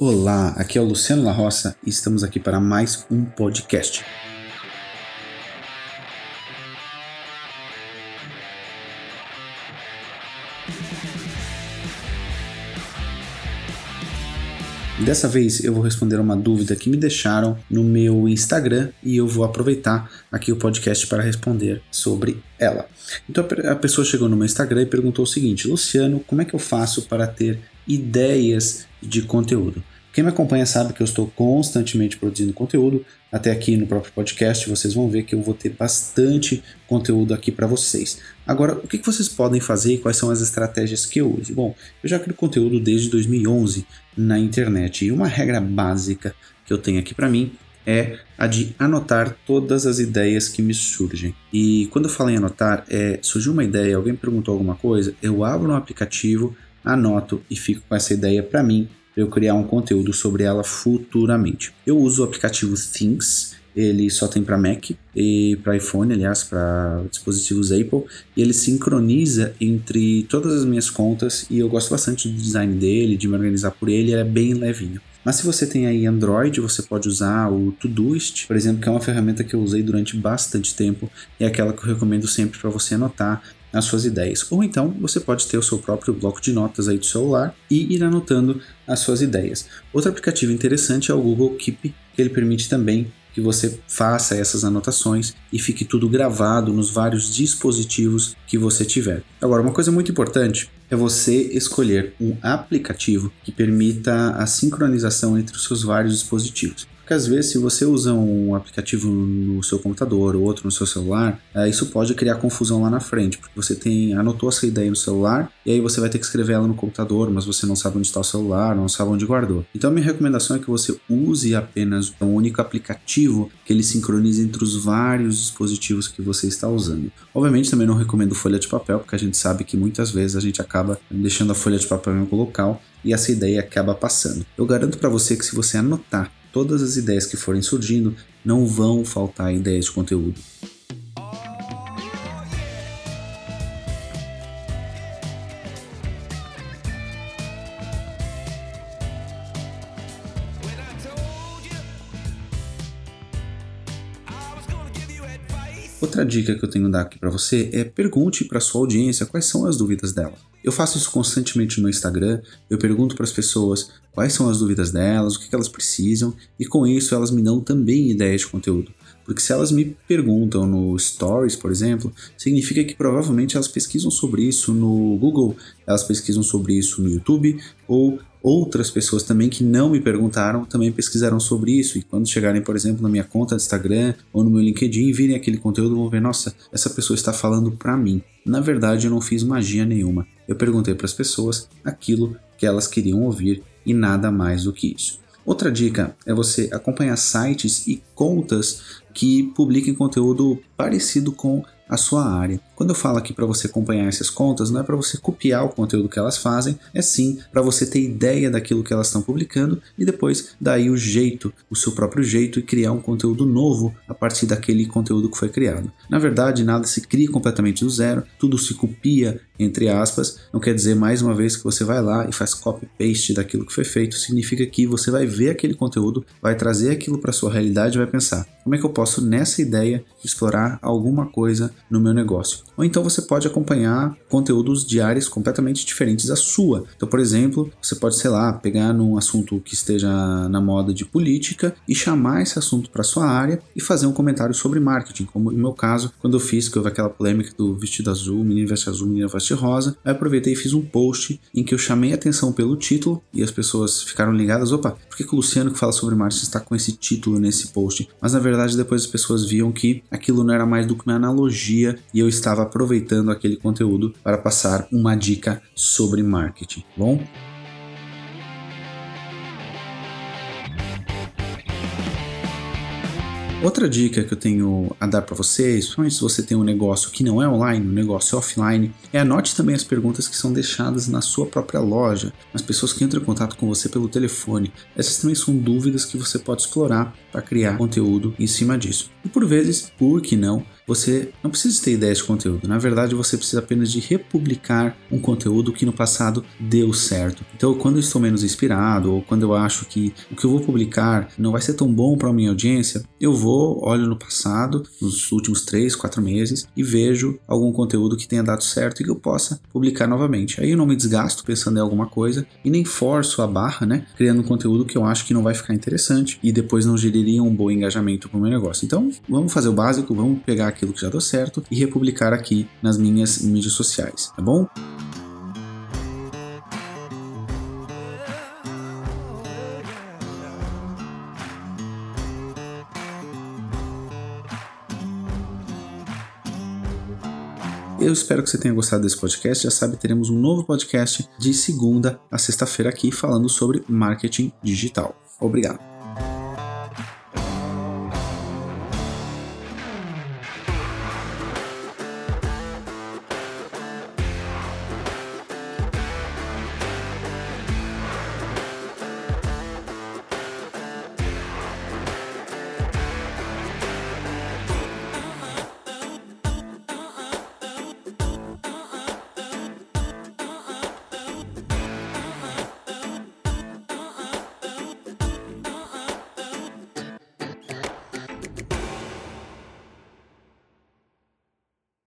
Olá, aqui é o Luciano La Roça e estamos aqui para mais um podcast. Dessa vez eu vou responder uma dúvida que me deixaram no meu Instagram e eu vou aproveitar aqui o podcast para responder sobre ela. Então a pessoa chegou no meu Instagram e perguntou o seguinte: Luciano, como é que eu faço para ter ideias de conteúdo. Quem me acompanha sabe que eu estou constantemente produzindo conteúdo. Até aqui no próprio podcast vocês vão ver que eu vou ter bastante conteúdo aqui para vocês. Agora, o que vocês podem fazer e quais são as estratégias que eu uso? Bom, eu já crio conteúdo desde 2011 na internet e uma regra básica que eu tenho aqui para mim é a de anotar todas as ideias que me surgem. E quando eu falo em anotar, é surgiu uma ideia, alguém perguntou alguma coisa, eu abro um aplicativo anoto e fico com essa ideia para mim, para eu criar um conteúdo sobre ela futuramente. Eu uso o aplicativo Things, ele só tem para Mac e para iPhone, aliás, para dispositivos Apple, e ele sincroniza entre todas as minhas contas e eu gosto bastante do design dele, de me organizar por ele, ele é bem levinho. Mas se você tem aí Android, você pode usar o Todoist, por exemplo, que é uma ferramenta que eu usei durante bastante tempo e é aquela que eu recomendo sempre para você anotar as suas ideias. Ou então você pode ter o seu próprio bloco de notas aí do celular e ir anotando as suas ideias. Outro aplicativo interessante é o Google Keep, que ele permite também que você faça essas anotações e fique tudo gravado nos vários dispositivos que você tiver. Agora, uma coisa muito importante é você escolher um aplicativo que permita a sincronização entre os seus vários dispositivos. Porque às vezes, se você usa um aplicativo no seu computador ou outro no seu celular, é, isso pode criar confusão lá na frente, porque você tem anotou essa ideia no celular e aí você vai ter que escrever ela no computador, mas você não sabe onde está o celular, não sabe onde guardou. Então, a minha recomendação é que você use apenas um único aplicativo que ele sincronize entre os vários dispositivos que você está usando. Obviamente, também não recomendo folha de papel, porque a gente sabe que muitas vezes a gente acaba deixando a folha de papel em algum local e essa ideia acaba passando. Eu garanto para você que se você anotar todas as ideias que forem surgindo, não vão faltar ideias de conteúdo. Outra dica que eu tenho dar aqui para você é pergunte para sua audiência quais são as dúvidas dela. Eu faço isso constantemente no Instagram, eu pergunto para as pessoas quais são as dúvidas delas, o que elas precisam, e com isso elas me dão também ideias de conteúdo. Porque se elas me perguntam no Stories, por exemplo, significa que provavelmente elas pesquisam sobre isso no Google, elas pesquisam sobre isso no YouTube, ou outras pessoas também que não me perguntaram também pesquisaram sobre isso. E quando chegarem, por exemplo, na minha conta do Instagram ou no meu LinkedIn e virem aquele conteúdo, vão ver: nossa, essa pessoa está falando para mim. Na verdade, eu não fiz magia nenhuma. Eu perguntei para as pessoas aquilo que elas queriam ouvir e nada mais do que isso. Outra dica é você acompanhar sites e contas que publiquem conteúdo parecido com a sua área. Quando eu falo aqui para você acompanhar essas contas, não é para você copiar o conteúdo que elas fazem, é sim para você ter ideia daquilo que elas estão publicando e depois daí o jeito, o seu próprio jeito e criar um conteúdo novo a partir daquele conteúdo que foi criado. Na verdade, nada se cria completamente do zero, tudo se copia entre aspas, não quer dizer mais uma vez que você vai lá e faz copy paste daquilo que foi feito, significa que você vai ver aquele conteúdo, vai trazer aquilo para sua realidade e vai pensar: como é que eu posso nessa ideia explorar alguma coisa no meu negócio? Ou então você pode acompanhar conteúdos diários completamente diferentes da sua. Então, por exemplo, você pode, sei lá, pegar num assunto que esteja na moda de política e chamar esse assunto para sua área e fazer um comentário sobre marketing, como no meu caso, quando eu fiz que houve aquela polêmica do vestido azul, menino veste azul, menina veste rosa. Aí aproveitei e fiz um post em que eu chamei atenção pelo título e as pessoas ficaram ligadas, opa, por que, que o Luciano que fala sobre marketing está com esse título nesse post? Mas na verdade depois as pessoas viam que aquilo não era mais do que uma analogia e eu estava aproveitando aquele conteúdo para passar uma dica sobre marketing. Bom, Outra dica que eu tenho a dar para vocês, principalmente se você tem um negócio que não é online, um negócio offline, é anote também as perguntas que são deixadas na sua própria loja, as pessoas que entram em contato com você pelo telefone. Essas também são dúvidas que você pode explorar para criar conteúdo em cima disso. E por vezes, por que não, você não precisa ter ideias de conteúdo. Na verdade, você precisa apenas de republicar um conteúdo que no passado deu certo. Então, quando eu estou menos inspirado ou quando eu acho que o que eu vou publicar não vai ser tão bom para a minha audiência, eu vou, olho no passado, nos últimos 3, 4 meses e vejo algum conteúdo que tenha dado certo e que eu possa publicar novamente. Aí eu não me desgasto pensando em alguma coisa e nem forço a barra, né? Criando um conteúdo que eu acho que não vai ficar interessante e depois não geraria um bom engajamento para o meu negócio. Então, vamos fazer o básico, vamos pegar aquilo que já deu certo e republicar aqui nas minhas mídias sociais, tá bom? Eu espero que você tenha gostado desse podcast. Já sabe, teremos um novo podcast de segunda a sexta-feira aqui falando sobre marketing digital. Obrigado.